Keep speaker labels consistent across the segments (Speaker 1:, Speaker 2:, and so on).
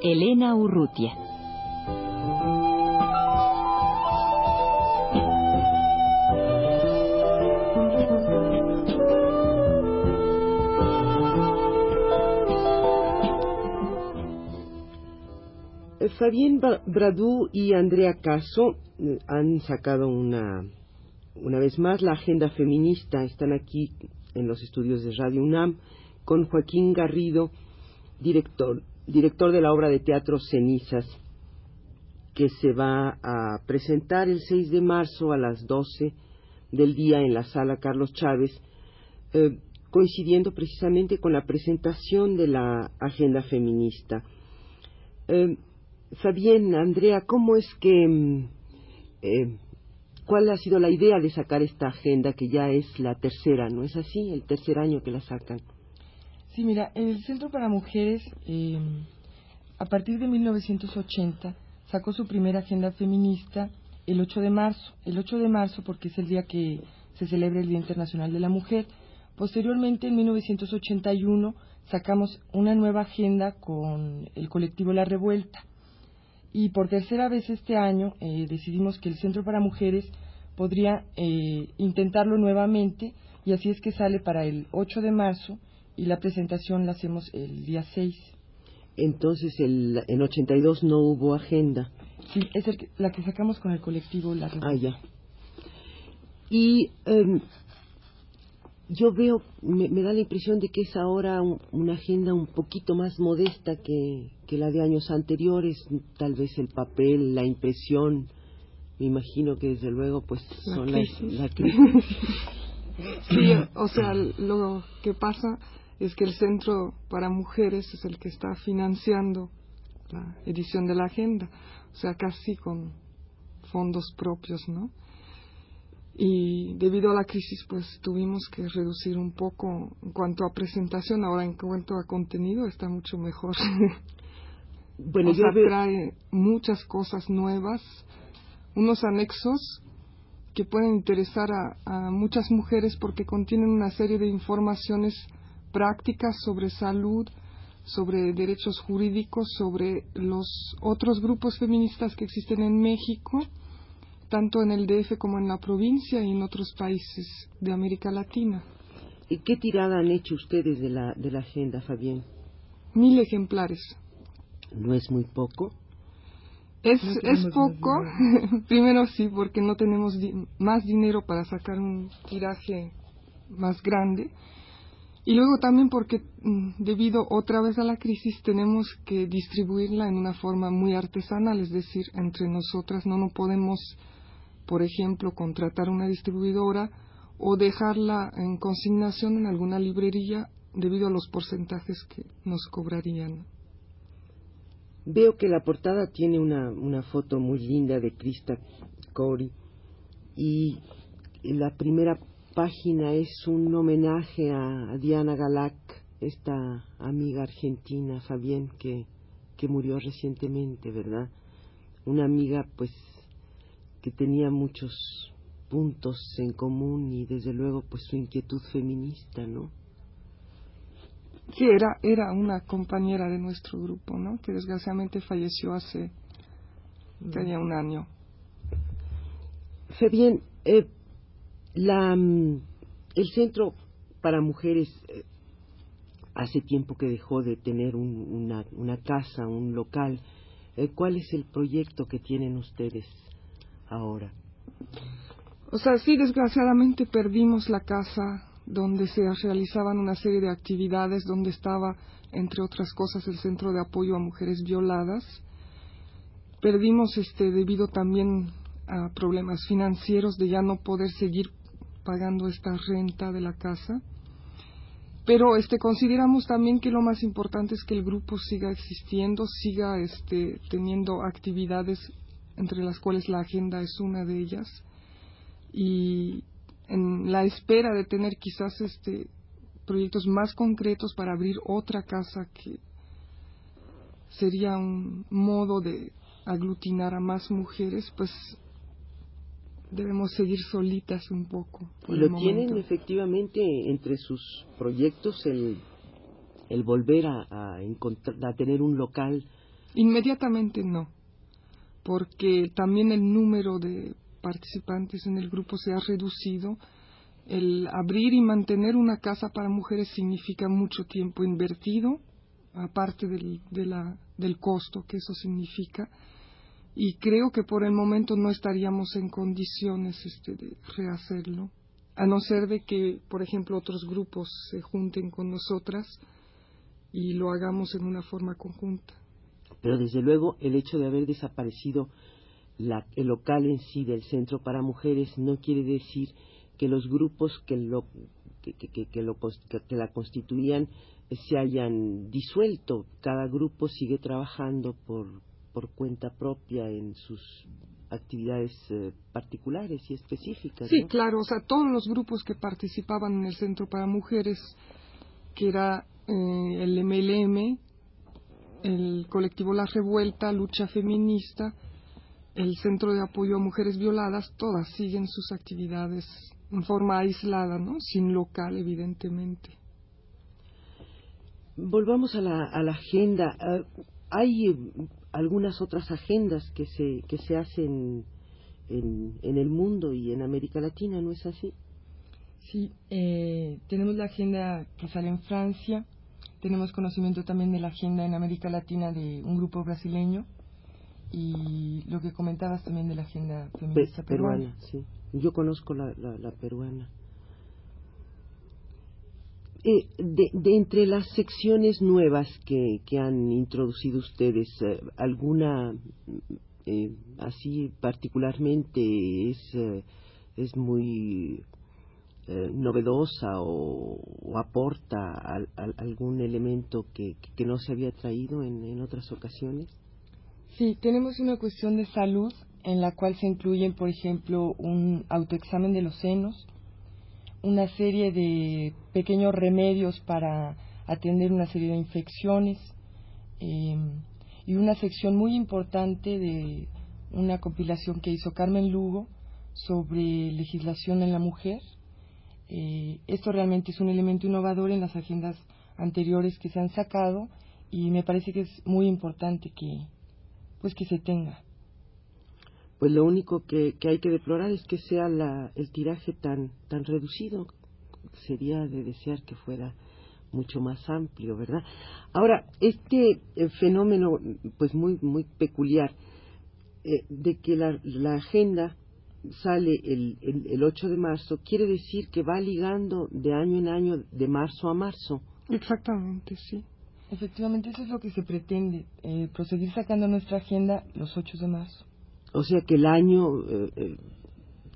Speaker 1: Elena Urrutia.
Speaker 2: Fabien Ba- Bradou y Andrea Caso eh, han sacado una, una vez más la agenda feminista. Están aquí en los estudios de Radio UNAM con Joaquín Garrido, director, director de la obra de teatro Cenizas, que se va a presentar el 6 de marzo a las 12 del día en la sala Carlos Chávez, eh, coincidiendo precisamente con la presentación de la agenda feminista. Eh, Fabián, Andrea, ¿cómo es que... mm, eh, ¿Cuál ha sido la idea de sacar esta agenda que ya es la tercera, no es así? El tercer año que la sacan.
Speaker 3: Sí, mira, el Centro para Mujeres, eh, a partir de 1980, sacó su primera agenda feminista el 8 de marzo. El 8 de marzo porque es el día que se celebra el Día Internacional de la Mujer. Posteriormente, en 1981, sacamos una nueva agenda con el colectivo La Revuelta. Y por tercera vez este año eh, decidimos que el Centro para Mujeres podría eh, intentarlo nuevamente y así es que sale para el 8 de marzo y la presentación la hacemos el día 6.
Speaker 2: Entonces, el, en 82 no hubo agenda.
Speaker 3: Sí, es el la que sacamos con el colectivo La.
Speaker 2: Ah, ya. Y em, yo veo, me, me da la impresión de que es ahora un- una agenda un poquito más modesta que, que la de años anteriores. Tal vez el papel, la impresión, me imagino que desde luego pues
Speaker 4: La
Speaker 2: son las-
Speaker 4: crisis.
Speaker 2: la crisis.
Speaker 4: Sí, o sea, lo que pasa es que el Centro para Mujeres es el que está financiando la edición de la agenda, o sea, casi con fondos propios, ¿no? Y debido a la crisis, pues tuvimos que reducir un poco en cuanto a presentación, ahora en cuanto a contenido está mucho mejor.
Speaker 2: Bueno,
Speaker 4: o sea, trae muchas cosas nuevas, unos anexos que pueden interesar a, a muchas mujeres porque contienen una serie de informaciones prácticas sobre salud, sobre derechos jurídicos, sobre los otros grupos feministas que existen en México, tanto en el DF como en la provincia y en otros países de América Latina.
Speaker 2: ¿Y qué tirada han hecho ustedes de la, de la agenda, Fabián?
Speaker 4: Mil ejemplares.
Speaker 2: ¿No es muy poco?
Speaker 4: Es,
Speaker 3: No
Speaker 4: es poco, primero sí, porque no tenemos di- más dinero para sacar un tiraje más grande. Y luego también porque mm, debido otra vez a la crisis tenemos que distribuirla en una forma muy artesanal, es decir, entre nosotras no no podemos, por ejemplo, contratar una distribuidora o dejarla en consignación en alguna librería debido a los porcentajes que nos cobrarían.
Speaker 2: Veo que la portada tiene una, una foto muy linda de Krista Cori y la primera página es un homenaje a, a Diana Galac, esta amiga argentina, Fabián, que, que murió recientemente, ¿verdad? Una amiga, pues, que tenía muchos puntos en común y desde luego, pues, su inquietud feminista, ¿no?
Speaker 4: Sí, era, era una compañera de nuestro grupo, ¿no? Que desgraciadamente falleció hace ya un año.
Speaker 2: Fabián, eh, la, mm, el Centro para Mujeres eh, hace tiempo que dejó de tener un- una, una casa, un local. Eh, ¿Cuál es el proyecto que tienen ustedes ahora?
Speaker 4: O sea, sí, desgraciadamente perdimos la casa donde se realizaban una serie de actividades, donde estaba, entre otras cosas, el Centro de Apoyo a Mujeres Violadas. Perdimos este debido también a problemas financieros de ya no poder seguir pagando esta renta de la casa. pero este consideramos también que lo más importante es que el grupo siga existiendo, siga este teniendo actividades entre las cuales la agenda es una de ellas y en la espera de tener quizás este proyectos más concretos para abrir otra casa que sería un modo de aglutinar a más mujeres, pues debemos seguir solitas un poco.
Speaker 2: y lo tienen efectivamente entre sus proyectos el, el volver a, a, a tener un local.
Speaker 4: Inmediatamente no, porque también el número de participantes en el grupo se ha reducido. El abrir y mantener una casa para mujeres significa mucho tiempo invertido, aparte del, de la, del costo que eso significa y creo que por el momento no estaríamos en condiciones este, de rehacerlo, a no ser de que, por ejemplo, otros grupos se junten con nosotras y lo hagamos en una forma conjunta.
Speaker 2: Pero desde luego el hecho de haber desaparecido la, el local en sí del Centro para Mujeres no quiere decir que los grupos que, lo, que, que, lo, que la constituían se hayan disuelto. Cada grupo sigue trabajando por, por cuenta propia en sus actividades eh, particulares y específicas.
Speaker 4: Sí, claro, o sea, todos los grupos que participaban en el Centro para Mujeres, que era eh, el MLM, el colectivo La Revuelta, Lucha Feminista, el Centro de Apoyo a Mujeres Violadas, todas siguen sus actividades en forma aislada, ¿no? Sin local, evidentemente.
Speaker 2: Volvamos a la, a la agenda. Uh, hay algunas otras agendas que se, que se hacen en, en el mundo y en América Latina, ¿no es así?
Speaker 3: Sí, eh, tenemos la agenda que sale en Francia, tenemos conocimiento también de la agenda en América Latina de un grupo brasileño y lo que comentabas también de la agenda feminista
Speaker 2: Pe peruana. Sí, yo conozco la, la, la peruana. Eh, de, entre las secciones nuevas que, han introducido ustedes, eh, ¿alguna eh, así particularmente es, es muy novedosa o, aporta al, al, algún elemento que, que, no se había traído en, en otras ocasiones?
Speaker 3: Sí, tenemos una cuestión de salud en la cual se incluyen, por ejemplo, un autoexamen de los senos, una serie de pequeños remedios para atender una serie de infecciones eh, y una sección muy importante de una compilación que hizo Carmen Lugo sobre legislación en la mujer. Eh, esto realmente es un elemento innovador en las agendas anteriores que se han sacado y me parece que es muy importante que pues que se tenga
Speaker 2: pues lo único que, que hay que deplorar es que sea la, el tiraje tan, tan reducido. Sería de desear que fuera mucho más amplio, ¿verdad? Ahora, este eh, fenómeno, pues muy, muy peculiar, eh, de que la, la agenda sale el, el, el 8 de marzo, quiere decir que va ligando de año en año, de marzo a marzo.
Speaker 4: Exactamente, sí.
Speaker 3: Efectivamente, eso es lo que se pretende, eh, proseguir sacando nuestra agenda los 8 de marzo.
Speaker 2: O sea que el año eh,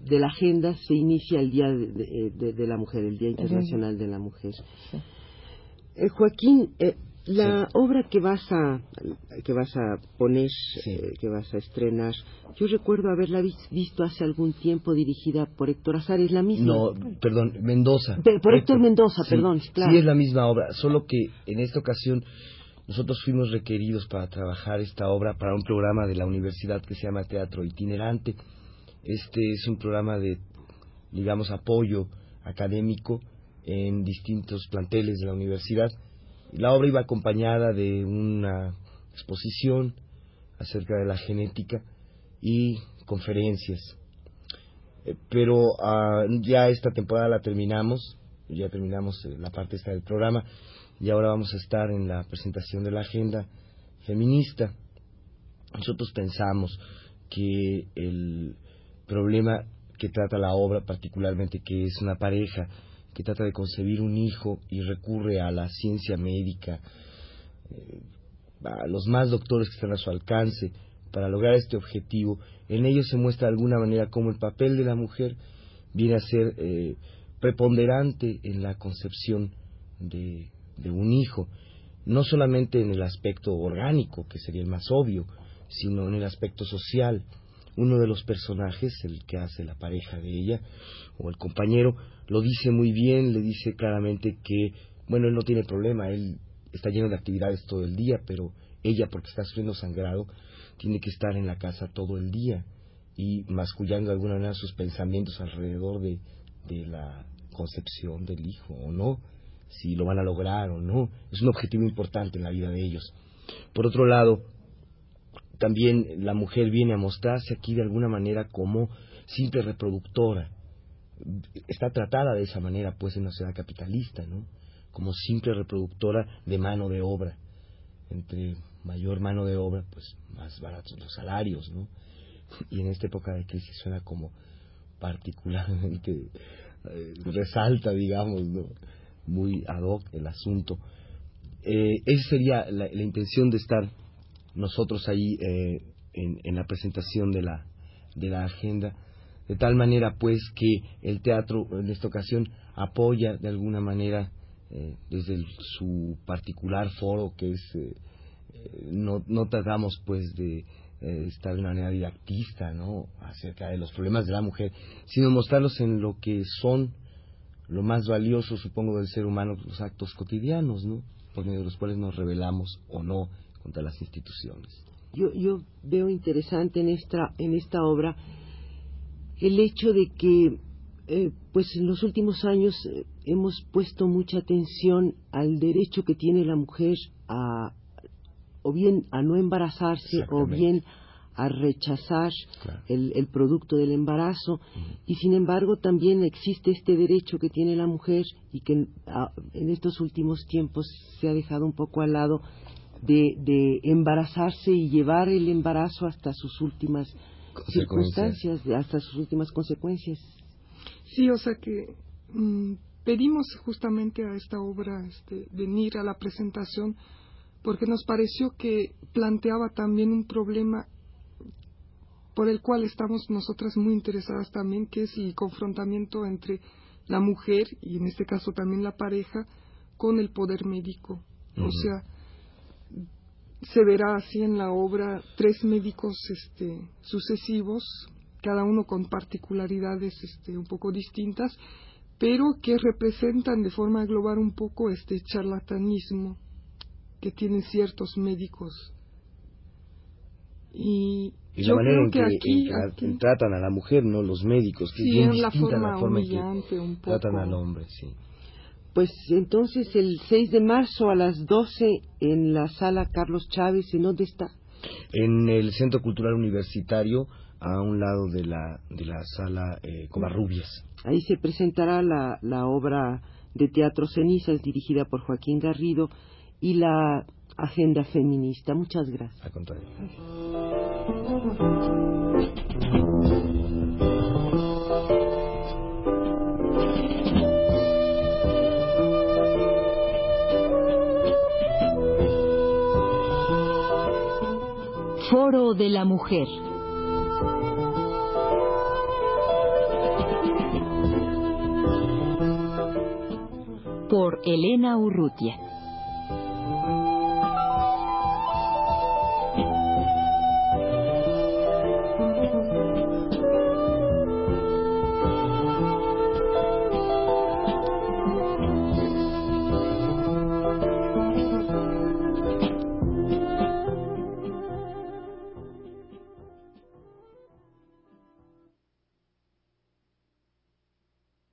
Speaker 2: de la agenda se inicia el Día de, de, de la Mujer, el Día Internacional de la Mujer. Sí. Eh, Joaquín, eh, la sí. obra que vas a que vas a poner, sí. eh, que vas a estrenar, yo recuerdo haberla visto hace algún tiempo dirigida por Héctor Azar, ¿es la misma?
Speaker 5: No, perdón, Mendoza.
Speaker 2: Por, por Héctor, Héctor, Mendoza, perdón, claro.
Speaker 5: Sí, es la misma obra, solo que en esta ocasión nosotros fuimos requeridos para trabajar esta obra para un programa de la universidad que se llama Teatro Itinerante. Este es un programa de, digamos, apoyo académico en distintos planteles de la universidad. La obra iba acompañada de una exposición acerca de la genética y conferencias. Eh, pero uh, ya esta temporada la terminamos, ya terminamos eh, la parte esta del programa y ahora vamos a estar en la presentación de la agenda feminista. Nosotros pensamos que el problema que trata la obra, particularmente que es una pareja que trata de concebir un hijo y recurre a la ciencia médica, eh, a los más doctores que están a su alcance para lograr este objetivo, en ello se muestra de alguna manera cómo el papel de la mujer viene a ser eh, preponderante en la concepción de, de un hijo, no solamente en el aspecto orgánico, que sería el más obvio, sino en el aspecto social. Uno de los personajes, el que hace la pareja de ella, o el compañero, lo dice muy bien, le dice claramente que, bueno, él no tiene problema, él está lleno de actividades todo el día, pero ella, porque está sufriendo sangrado, tiene que estar en la casa todo el día y mascullando de alguna manera sus pensamientos alrededor de, de la concepción del hijo o no, si lo van a lograr o no. Es un objetivo importante en la vida de ellos. Por otro lado, también la mujer viene a mostrarse aquí de alguna manera como simple reproductora. Está tratada de esa manera, pues, en la sociedad capitalista, ¿no? Como simple reproductora de mano de obra. Entre mayor mano de obra, pues, más baratos los salarios, ¿no? Y en esta época de crisis suena como particularmente eh, resalta, digamos, ¿no? Muy ad hoc el asunto. Eh, esa sería la, intención de estar nosotros ahí eh, en, en, la presentación de la, de la agenda, de tal manera pues que el teatro en esta ocasión apoya de alguna manera eh, desde su particular foro que es eh, no, no tratamos pues de estar de una manera didactista ¿no? acerca de los problemas de la mujer, sino mostrarlos en lo que son lo más valioso, supongo, del ser humano, los actos cotidianos, ¿no? Por medio de los cuales nos rebelamos o no contra las instituciones.
Speaker 2: Yo, yo veo interesante en esta, en esta obra el hecho de que, eh, pues en los últimos años eh, hemos puesto mucha atención al derecho que tiene la mujer a, o bien a no embarazarse, o bien a rechazar
Speaker 5: claro.
Speaker 2: el, el, producto del embarazo uh -huh. y sin embargo también existe este derecho que tiene la mujer y que a, en estos últimos tiempos se ha dejado un poco al lado de, de embarazarse y llevar el embarazo hasta sus últimas circunstancias, hasta sus últimas consecuencias.
Speaker 4: Sí, o sea que mmm, pedimos justamente a esta obra este, venir a la presentación porque nos pareció que planteaba también un problema por el cual estamos nosotras muy interesadas también, que es el confrontamiento entre la mujer, y en este caso también la pareja, con el poder médico. Uh -huh. O sea, se verá así en la obra tres médicos este, sucesivos, cada uno con particularidades este, un poco distintas, pero que representan de forma global un poco este charlatanismo que tienen ciertos médicos. Y,
Speaker 5: y la manera en que, aquí, en aquí, tratan a la mujer, no los médicos, que
Speaker 4: sí,
Speaker 5: es bien
Speaker 4: la
Speaker 5: distinta
Speaker 4: forma
Speaker 5: la forma en
Speaker 4: un
Speaker 5: que
Speaker 4: poco.
Speaker 5: tratan al hombre, sí.
Speaker 2: Pues entonces el 6 de marzo a las 12 en la sala Carlos Chávez, ¿en dónde está?
Speaker 5: En el Centro Cultural Universitario, a un lado de la, de la sala eh, Covarrubias.
Speaker 2: Ahí se presentará la, la obra de teatro Cenizas dirigida por Joaquín Garrido y la agenda feminista. Muchas gracias.
Speaker 5: Al contrario.
Speaker 1: Foro de la Mujer. Por Elena Urrutia.